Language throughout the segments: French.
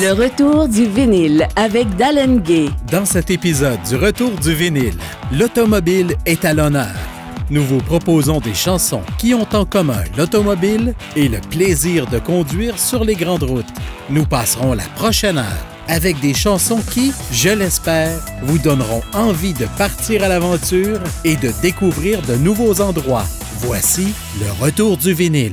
Le retour du vinyle avec Dallin Gay. Dans cet épisode du Retour du vinyle, l'automobile est à l'honneur. Nous vous proposons des chansons qui ont en commun l'automobile et le plaisir de conduire sur les grandes routes. Nous passerons la prochaine heure avec des chansons qui, je l'espère, vous donneront envie de partir à l'aventure et de découvrir de nouveaux endroits. Voici le Retour du vinyle.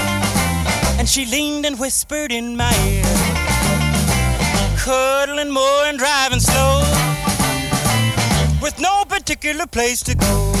she leaned and whispered in my ear, cuddling more and driving slow, with no particular place to go.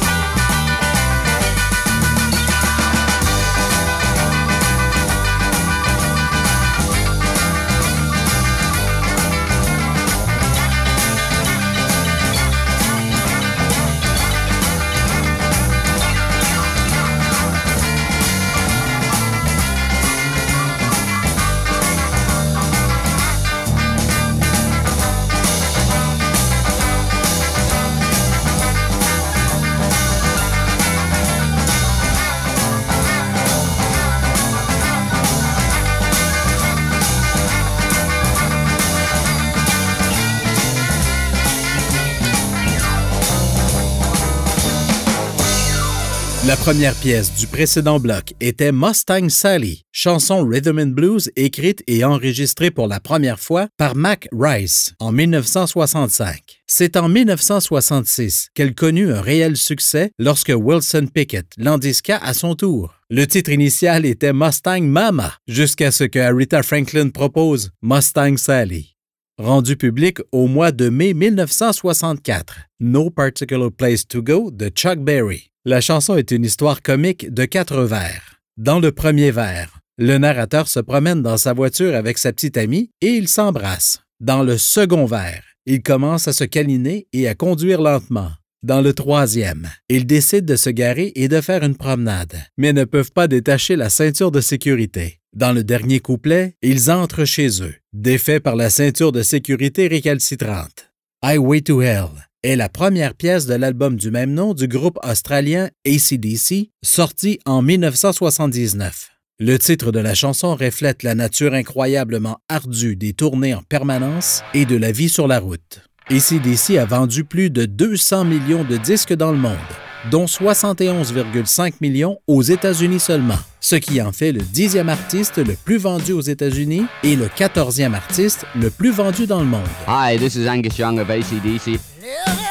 Première pièce du précédent bloc était Mustang Sally, chanson rhythm and blues écrite et enregistrée pour la première fois par Mac Rice en 1965. C'est en 1966 qu'elle connut un réel succès lorsque Wilson Pickett l'endisqua à son tour. Le titre initial était Mustang Mama, jusqu'à ce que Aretha Franklin propose Mustang Sally. Rendu public au mois de mai 1964, No Particular Place to Go de Chuck Berry. La chanson est une histoire comique de quatre vers. Dans le premier vers, le narrateur se promène dans sa voiture avec sa petite amie et ils s'embrassent. Dans le second vers, ils commencent à se câliner et à conduire lentement. Dans le troisième, ils décident de se garer et de faire une promenade, mais ne peuvent pas détacher la ceinture de sécurité. Dans le dernier couplet, ils entrent chez eux, défaits par la ceinture de sécurité récalcitrante. Highway to Hell est la première pièce de l'album du même nom du groupe australien ACDC, sorti en 1979. Le titre de la chanson reflète la nature incroyablement ardue des tournées en permanence et de la vie sur la route. ACDC a vendu plus de 200 millions de disques dans le monde, dont 71,5 millions aux États-Unis seulement, ce qui en fait le dixième artiste le plus vendu aux États-Unis et le quatorzième artiste le plus vendu dans le monde. Hi, this is Angus Young of ACDC. Yeah.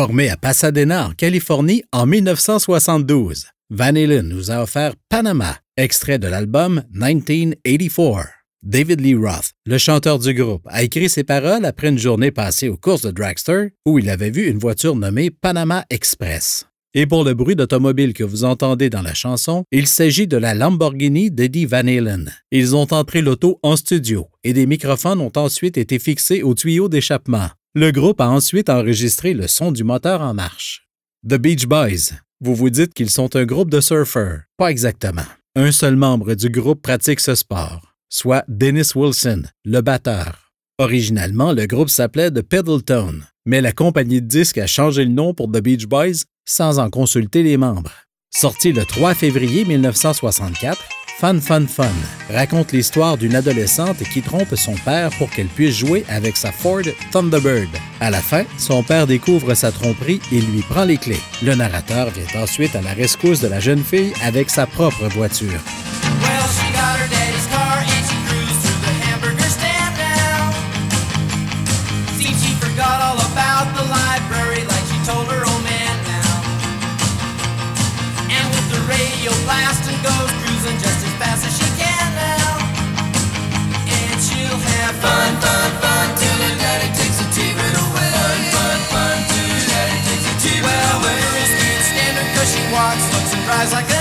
Formé à Pasadena, en Californie, en 1972, Van Halen nous a offert Panama, extrait de l'album 1984. David Lee Roth, le chanteur du groupe, a écrit ces paroles après une journée passée aux courses de Dragster où il avait vu une voiture nommée Panama Express. Et pour le bruit d'automobile que vous entendez dans la chanson, il s'agit de la Lamborghini d'Eddie Van Halen. Ils ont entré l'auto en studio et des microphones ont ensuite été fixés au tuyau d'échappement. Le groupe a ensuite enregistré le son du moteur en marche. The Beach Boys. Vous vous dites qu'ils sont un groupe de surfeurs. Pas exactement. Un seul membre du groupe pratique ce sport, soit Dennis Wilson, le batteur. Originalement, le groupe s'appelait The Pedaltone, mais la compagnie de disques a changé le nom pour The Beach Boys sans en consulter les membres. Sorti le 3 février 1964, Fun Fun Fun raconte l'histoire d'une adolescente qui trompe son père pour qu'elle puisse jouer avec sa Ford Thunderbird. À la fin, son père découvre sa tromperie et lui prend les clés. Le narrateur vient ensuite à la rescousse de la jeune fille avec sa propre voiture. Like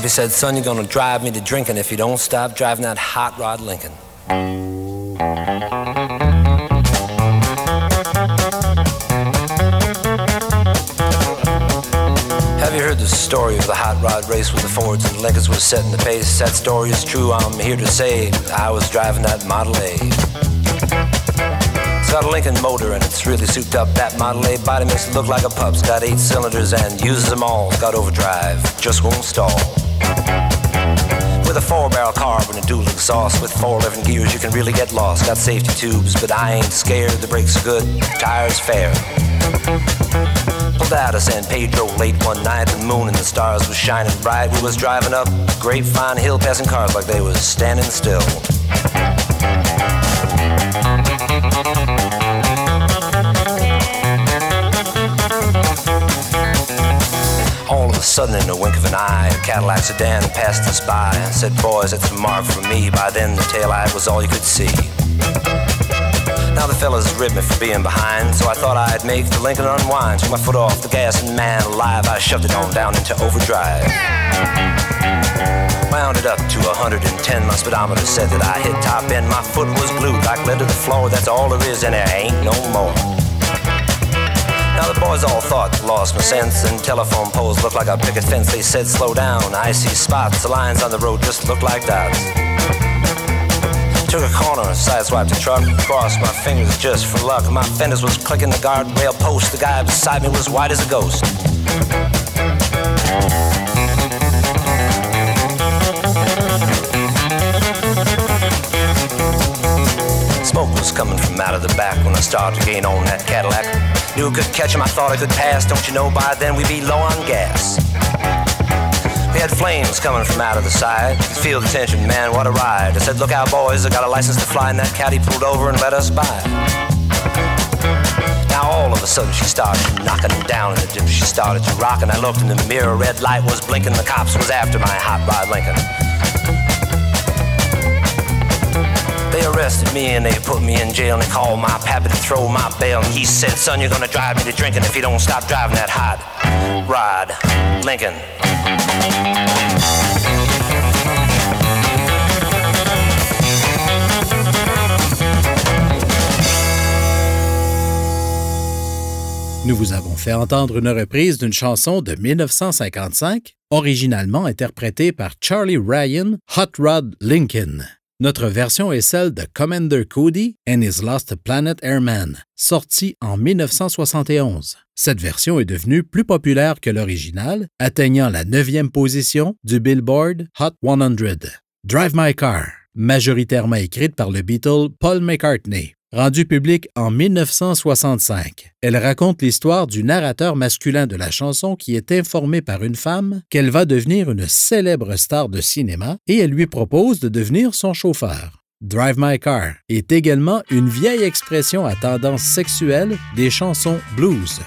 pappy said, son, you're gonna drive me to drinking if you don't stop driving that hot rod Lincoln. Have you heard the story of the hot rod race with the Fords and Lincolns was setting the pace? That story is true, I'm here to say I was driving that Model A. It's got a Lincoln motor and it's really souped up. That Model A body makes it look like a pup's. Got eight cylinders and uses them all. Got overdrive, just won't stall. With a four barrel carb and a dual exhaust with four living gears, you can really get lost. Got safety tubes, but I ain't scared. The brakes are good, tires fair. Pulled out of San Pedro late one night. The moon and the stars was shining bright. We was driving up a Grapevine Hill, passing cars like they was standing still. Sudden, in the wink of an eye, a Cadillac sedan passed us by. Said, boys, it's a mark for me. By then, the taillight was all you could see. Now the fellas ribbed me for being behind, so I thought I'd make the Lincoln unwind. Took my foot off the gas, and man alive, I shoved it on down into overdrive. Wound it up to 110, my speedometer said that I hit top end. My foot was glued like lead to the floor, that's all there is, and there ain't no more. Now the boys all thought lost my sense, and telephone poles looked like a picket fence. They said slow down, I see spots, the lines on the road just look like dots. Took a corner, sideswiped a truck, crossed my fingers just for luck. My fenders was clicking the guardrail post. The guy beside me was white as a ghost. Smoke was coming from out of the back when I started to gain on that Cadillac. Knew could catch him, I thought I could pass. Don't you know by then we'd be low on gas? We had flames coming from out of the side. Feel the tension, man, what a ride. I said, Look out, boys, I got a license to fly, and that caddy pulled over and let us by. Now all of a sudden she started knocking down in the dip. She started to rock, and I looked in the mirror. Red light was blinking. The cops was after my hot rod Lincoln. They arrested me and they put me in jail and they called my pappy to throw my bail. And he said, son, you're gonna drive me to drinking if you don't stop driving that hot rod Lincoln. Nous vous avons fait entendre une reprise d'une chanson de 1955, originalement interprétée par Charlie Ryan, Hot Rod Lincoln. Notre version est celle de Commander Cody and His Lost Planet Airman, sortie en 1971. Cette version est devenue plus populaire que l'original, atteignant la neuvième position du Billboard Hot 100. Drive My Car, majoritairement écrite par le Beatle Paul McCartney. Rendue publique en 1965, elle raconte l'histoire du narrateur masculin de la chanson qui est informé par une femme qu'elle va devenir une célèbre star de cinéma et elle lui propose de devenir son chauffeur. Drive My Car est également une vieille expression à tendance sexuelle des chansons blues.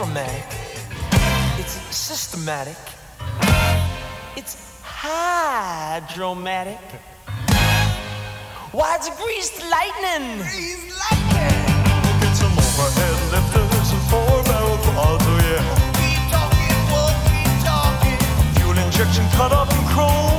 Automatic. It's systematic. It's hydromatic. Why, it's greased lightning. Get some overhead lifters and four barrel oh yeah. Keep talking, whoa, keep talking. Fuel injection cut up in chrome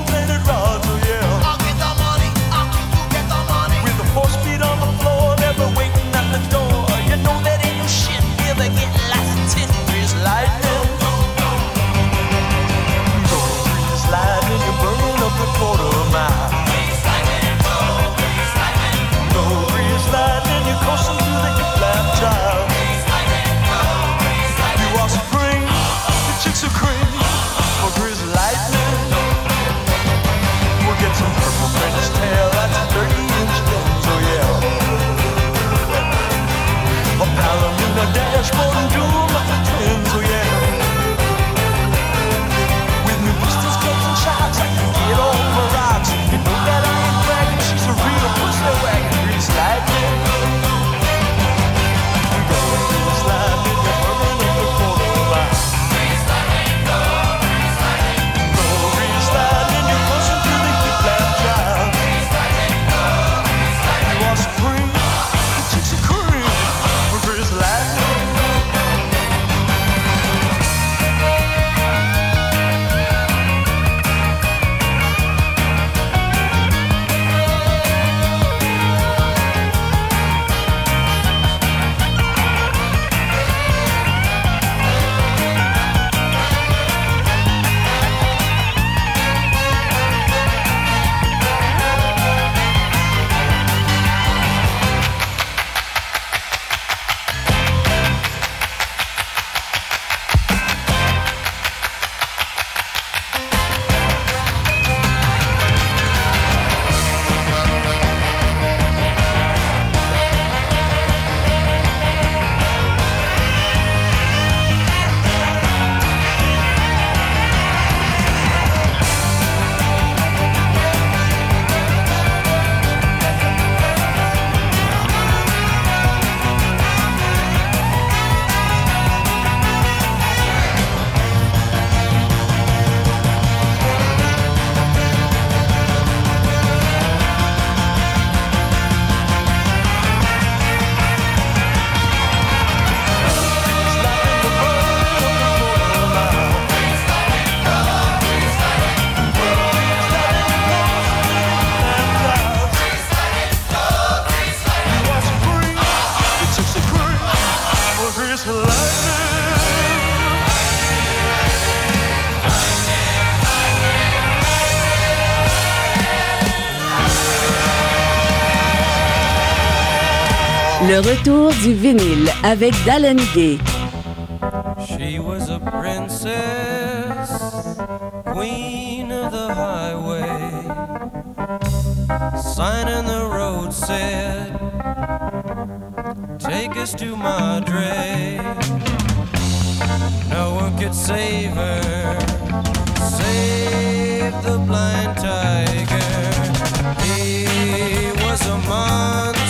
retour du vinyle avec Dallin Gay. She was a princess, queen of the highway. Sign on the road said, Take us to Madre. No one could save her, save the blind tiger. He was a monster.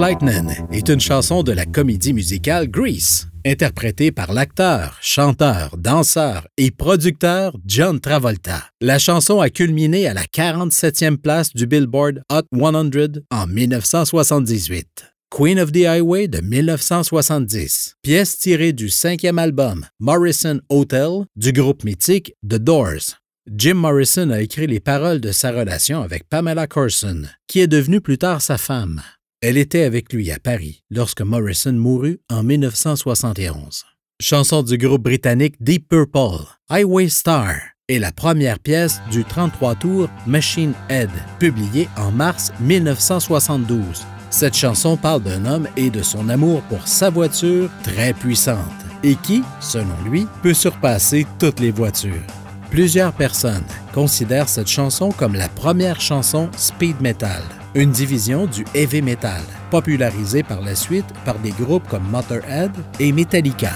Lightning est une chanson de la comédie musicale Grease, interprétée par l'acteur, chanteur, danseur et producteur John Travolta. La chanson a culminé à la 47e place du Billboard Hot 100 en 1978. Queen of the Highway de 1970, pièce tirée du cinquième album Morrison Hotel du groupe mythique The Doors. Jim Morrison a écrit les paroles de sa relation avec Pamela Corson, qui est devenue plus tard sa femme. Elle était avec lui à Paris lorsque Morrison mourut en 1971. Chanson du groupe britannique Deep Purple, Highway Star est la première pièce du 33 tours Machine Head, publiée en mars 1972. Cette chanson parle d'un homme et de son amour pour sa voiture très puissante et qui, selon lui, peut surpasser toutes les voitures. Plusieurs personnes considèrent cette chanson comme la première chanson speed metal, une division du heavy metal, popularisée par la suite par des groupes comme Motorhead et Metallica.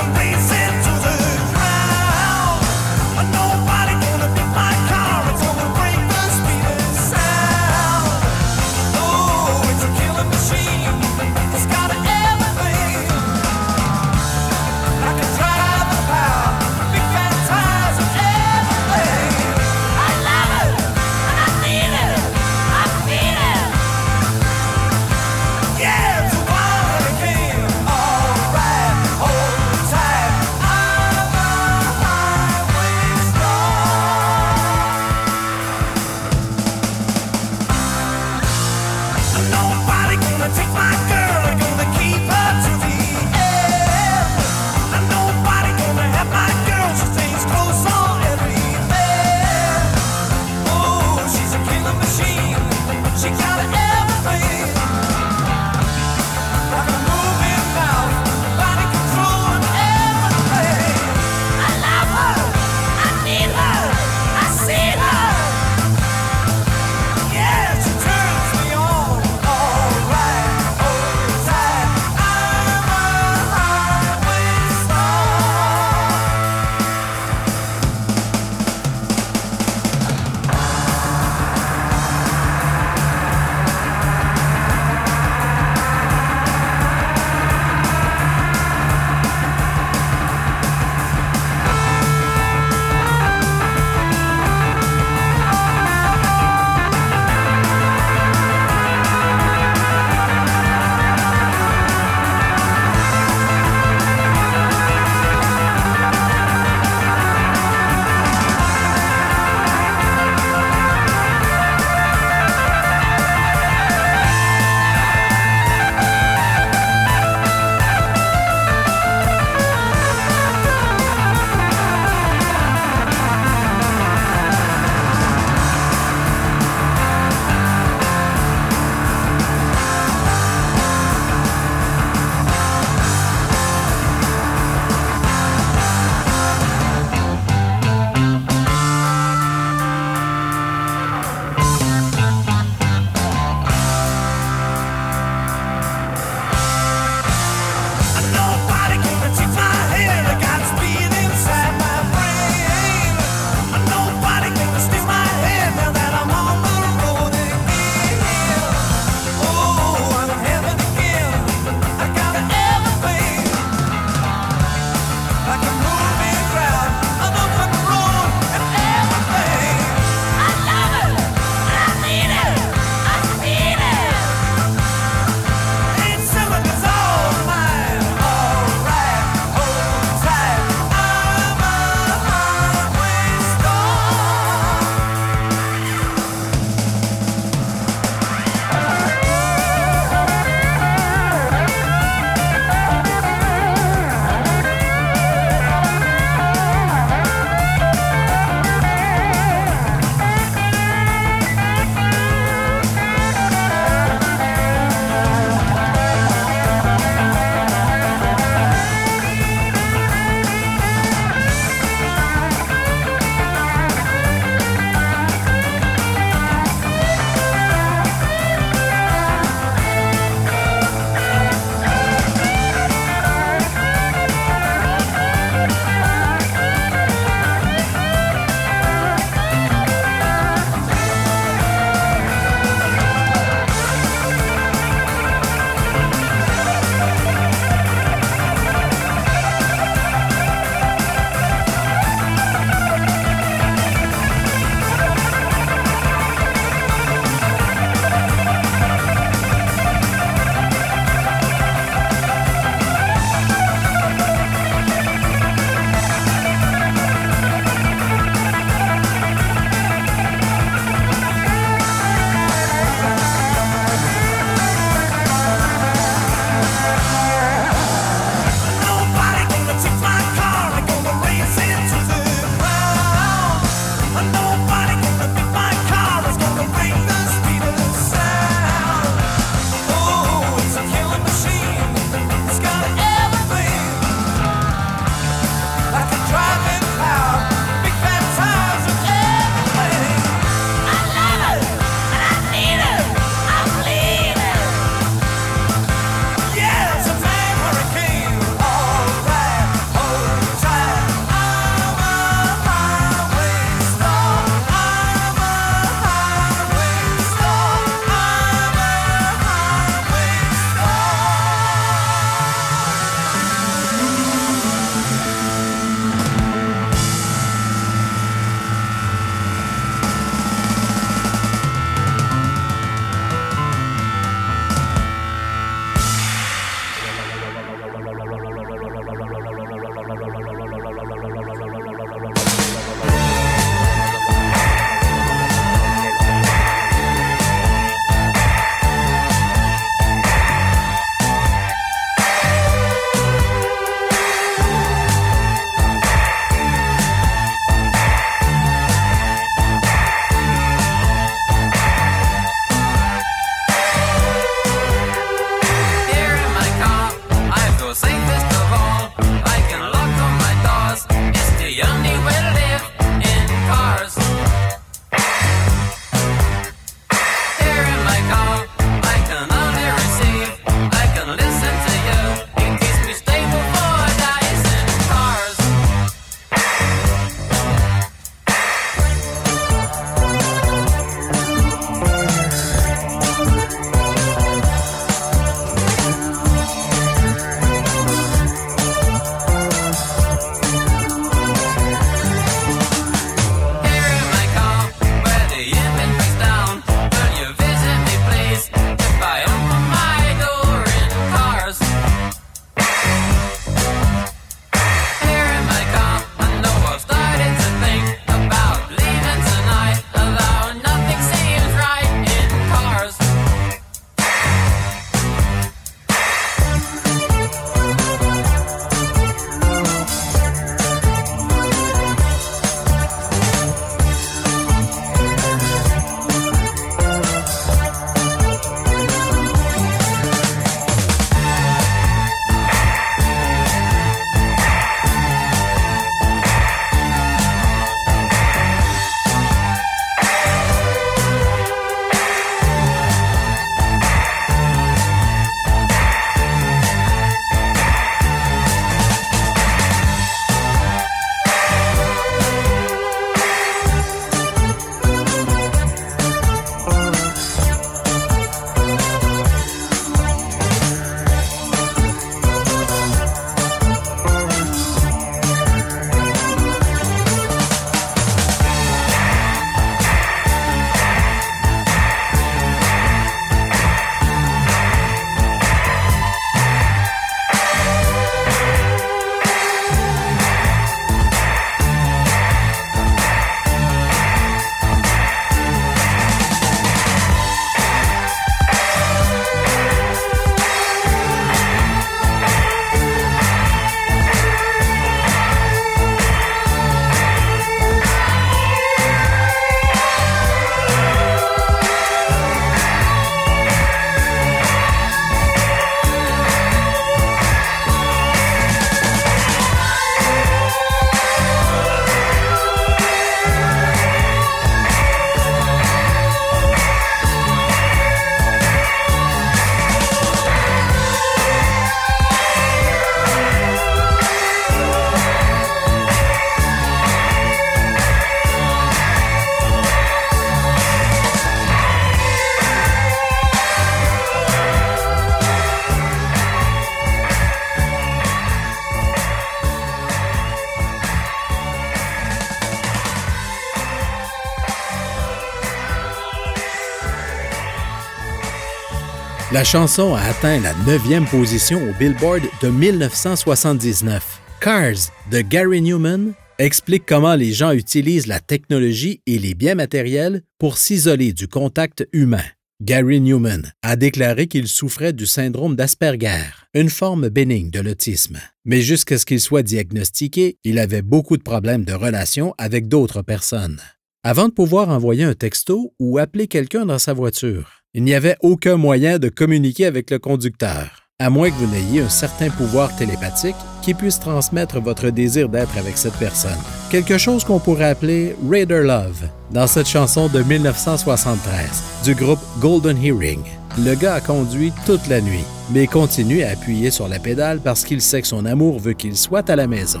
La chanson a atteint la neuvième position au Billboard de 1979. Cars de Gary Newman explique comment les gens utilisent la technologie et les biens matériels pour s'isoler du contact humain. Gary Newman a déclaré qu'il souffrait du syndrome d'Asperger, une forme bénigne de l'autisme. Mais jusqu'à ce qu'il soit diagnostiqué, il avait beaucoup de problèmes de relations avec d'autres personnes. Avant de pouvoir envoyer un texto ou appeler quelqu'un dans sa voiture, il n'y avait aucun moyen de communiquer avec le conducteur à moins que vous n'ayez un certain pouvoir télépathique qui puisse transmettre votre désir d'être avec cette personne. Quelque chose qu'on pourrait appeler Raider Love dans cette chanson de 1973 du groupe Golden Hearing. Le gars a conduit toute la nuit, mais continue à appuyer sur la pédale parce qu'il sait que son amour veut qu'il soit à la maison.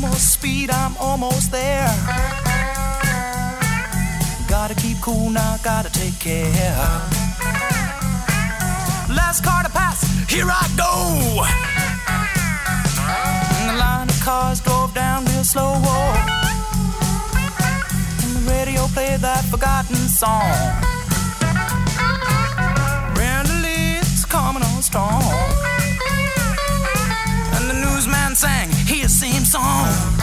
More speed, I'm almost there. Gotta keep cool now, gotta take care. Last car to pass, here I go. And the line of cars drove down real slow. And the radio played that forgotten song. Lee's coming on strong. And the newsman sang song.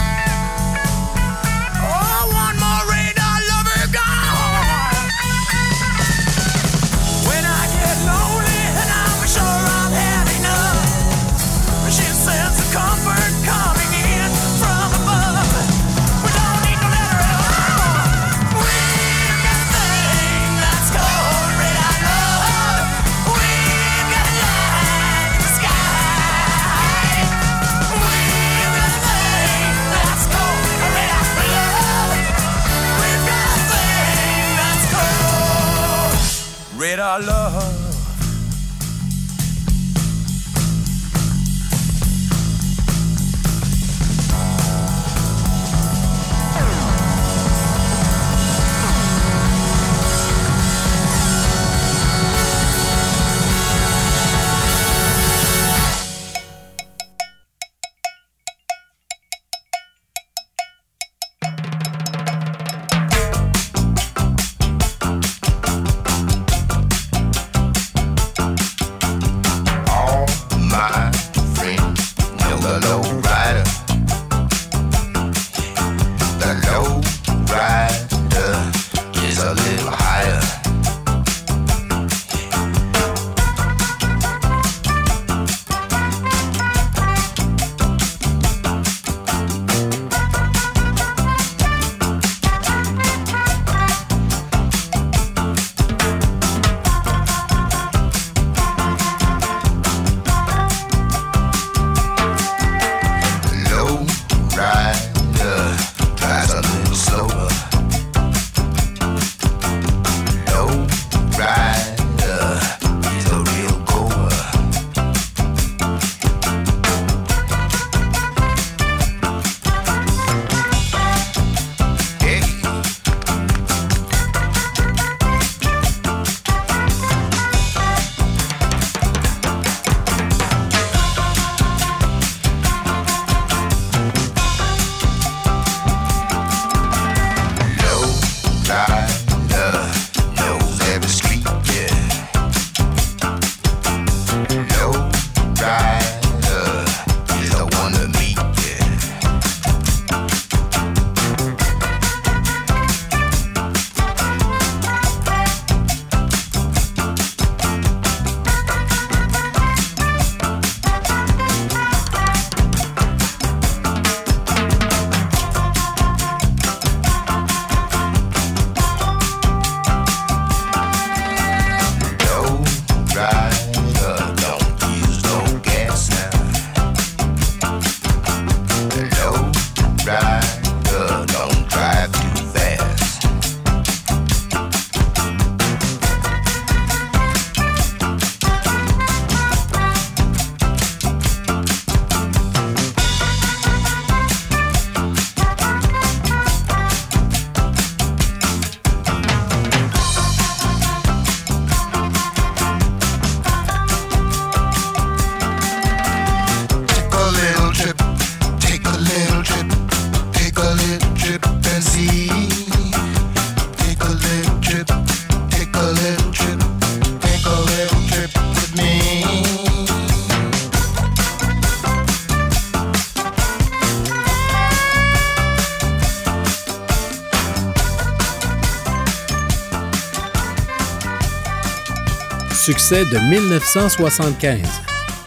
Succès de 1975.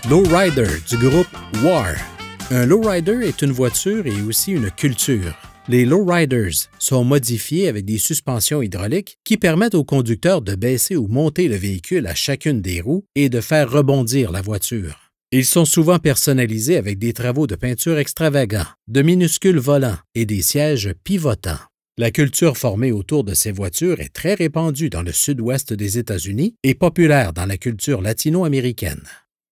Lowrider du groupe War. Un lowrider est une voiture et aussi une culture. Les lowriders sont modifiés avec des suspensions hydrauliques qui permettent au conducteur de baisser ou monter le véhicule à chacune des roues et de faire rebondir la voiture. Ils sont souvent personnalisés avec des travaux de peinture extravagants, de minuscules volants et des sièges pivotants. La culture formée autour de ces voitures est très répandue dans le sud-ouest des États-Unis et populaire dans la culture latino-américaine.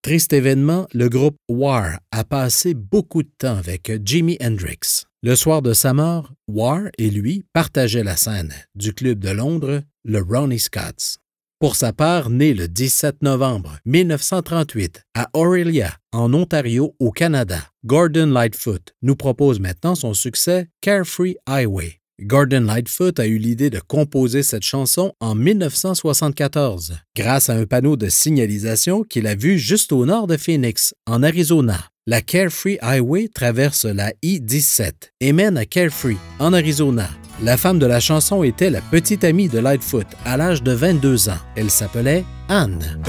Triste événement, le groupe War a passé beaucoup de temps avec Jimi Hendrix. Le soir de sa mort, War et lui partageaient la scène du club de Londres, le Ronnie Scott's. Pour sa part, né le 17 novembre 1938 à Aurelia, en Ontario, au Canada, Gordon Lightfoot nous propose maintenant son succès Carefree Highway. Gordon Lightfoot a eu l'idée de composer cette chanson en 1974 grâce à un panneau de signalisation qu'il a vu juste au nord de Phoenix, en Arizona. La Carefree Highway traverse la I-17 et mène à Carefree, en Arizona. La femme de la chanson était la petite amie de Lightfoot à l'âge de 22 ans. Elle s'appelait Anne.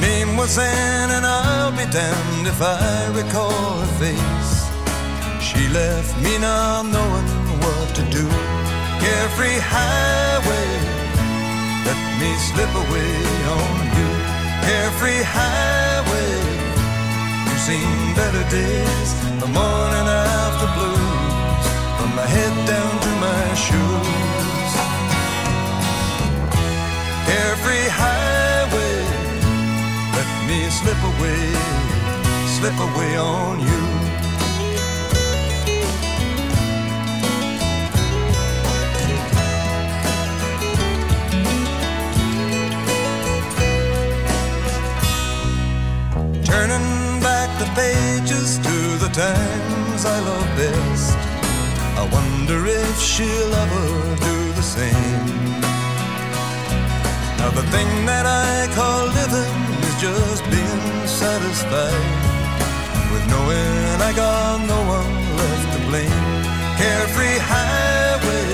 Name was Anne, and I'll be damned if I recall her face. She left me not knowing what to do. Carefree highway, let me slip away on you. Carefree highway. You've seen better days, the morning after blues, from my head down to my shoes. Carefree highway, slip away, slip away on you. Turning back the pages to the times I love best. I wonder if she'll ever do the same. Now, the thing that I call living just being satisfied with knowing I got no one left to blame. Carefree highway,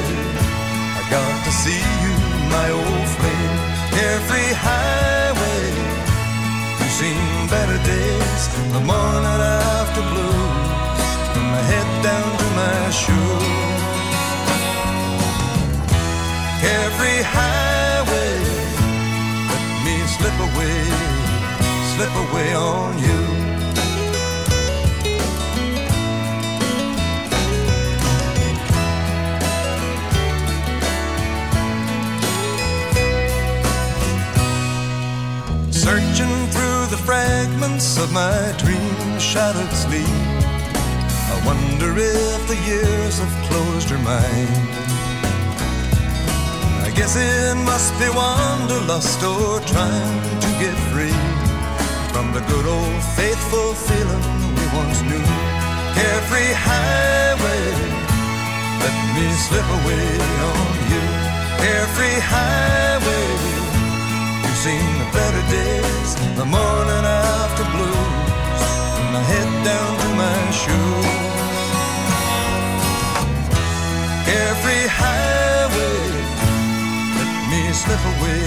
I got to see you, my old flame. Carefree highway. You've seen better days, the morning after blues, from my head down to my shoes. Carefree highway, let me slip away, slip away on you. Searching through the fragments of my dream shattered sleep. I wonder if the years have closed her mind. I guess it must be wanderlust or trying to get free from the good old faithful feeling we once knew. Carefree highway, let me slip away on you. Carefree highway. You've seen the better days, the morning after blues, from my head down to my shoes. Carefree highway, let me slip away,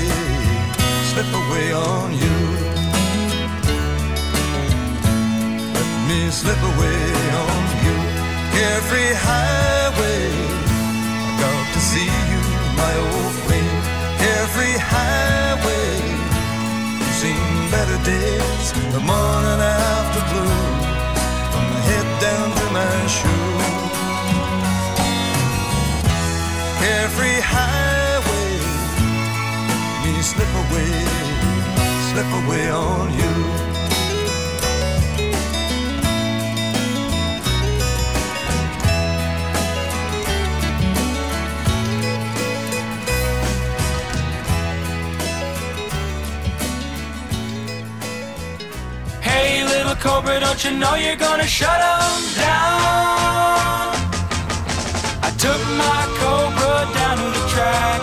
slip away on you. Me slip away on you. Carefree highway, I got to see you, my old flame. Carefree highway. You've seen better days, the morning after blues, from my head down to my shoes. Carefree highway, me slip away, slip away on you. Cobra, don't you know you're gonna shut 'em down? I took my cobra down to the track,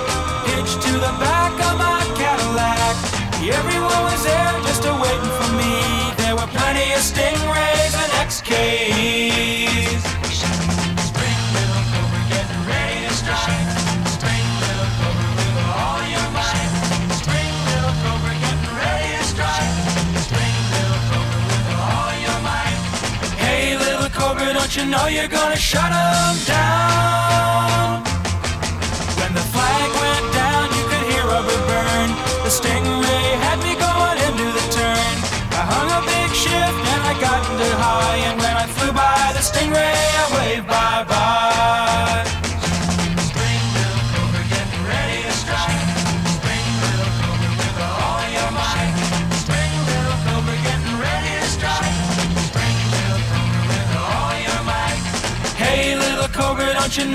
hitched to the back know you're gonna shut them down.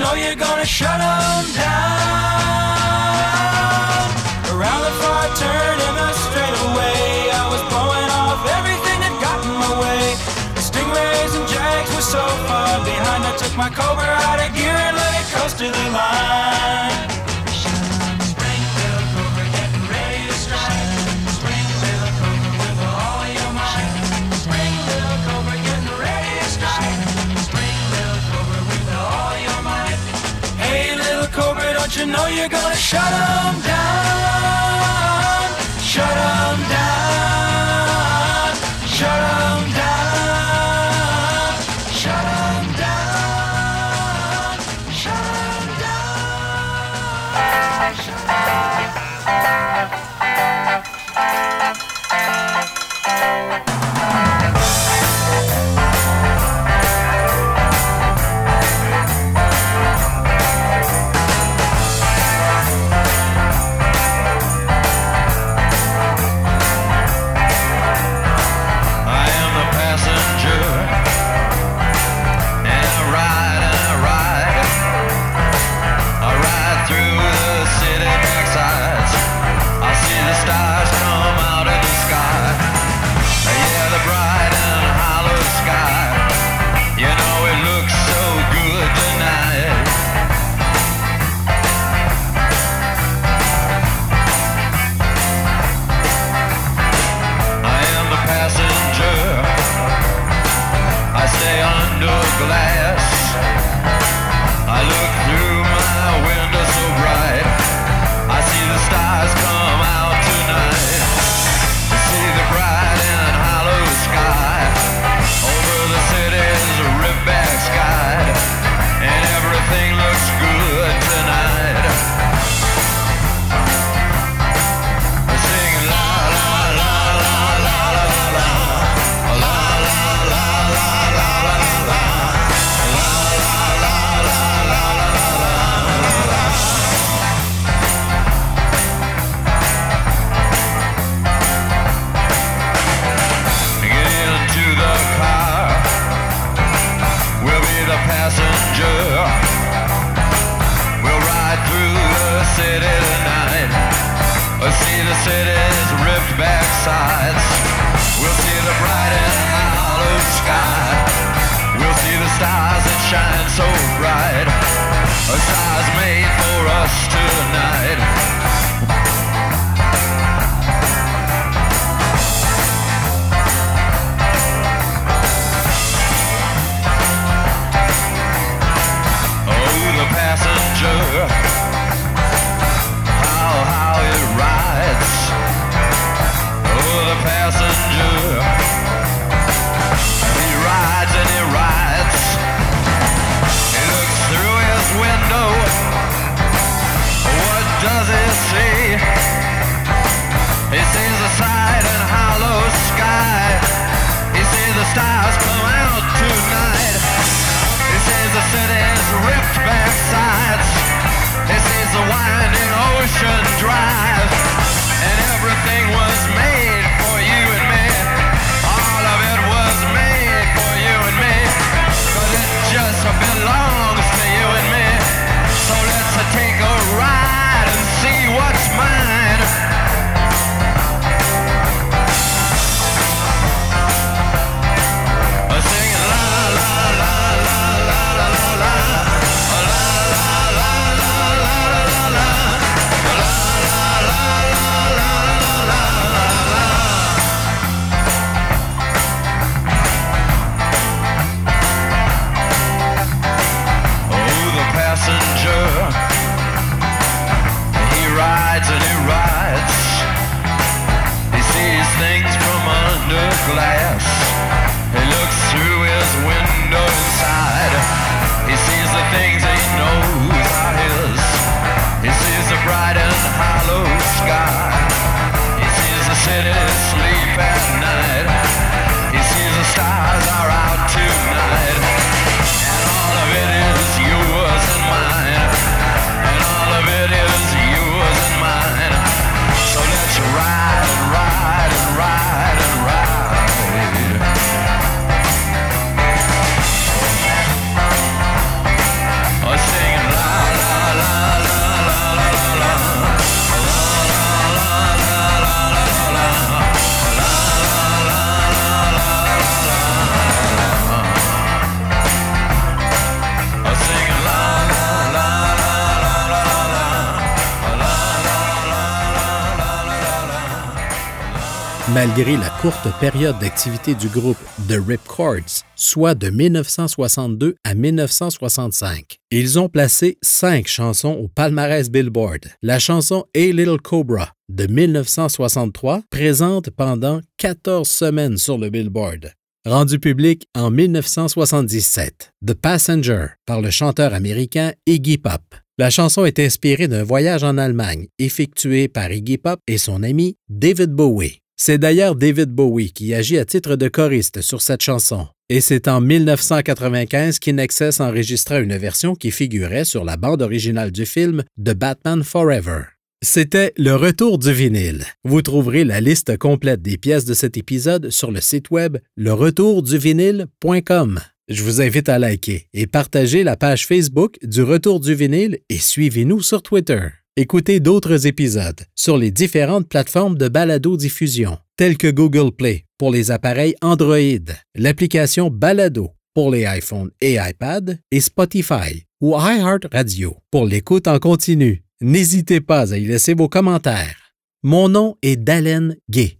know you're gonna shut them down. Around the far turn and I straight away. I was blowing off everything that got in my way. The stingrays and jags were so far behind. I took my Cobra out of gear and let it coast to the line. know you're gonna shut them down. Malgré la courte période d'activité du groupe The Ripcords, soit de 1962 à 1965, ils ont placé cinq chansons au palmarès Billboard. La chanson A Little Cobra de 1963 présente pendant 14 semaines sur le Billboard. Rendu public en 1977, The Passenger par le chanteur américain Iggy Pop. La chanson est inspirée d'un voyage en Allemagne effectué par Iggy Pop et son ami David Bowie. C'est d'ailleurs David Bowie qui agit à titre de choriste sur cette chanson. Et c'est en 1995 qu'Inexcess enregistra une version qui figurait sur la bande originale du film The Batman Forever. C'était le retour du vinyle. Vous trouverez la liste complète des pièces de cet épisode sur le site web leretourduvinyle.com. Je vous invite à liker et partager la page Facebook du Retour du vinyle et suivez-nous sur Twitter. Écoutez d'autres épisodes sur les différentes plateformes de balado-diffusion, telles que Google Play pour les appareils Android, l'application Balado pour les iPhones et iPad et Spotify ou iHeartRadio pour l'écoute en continu. N'hésitez pas à y laisser vos commentaires. Mon nom est Dalen Gay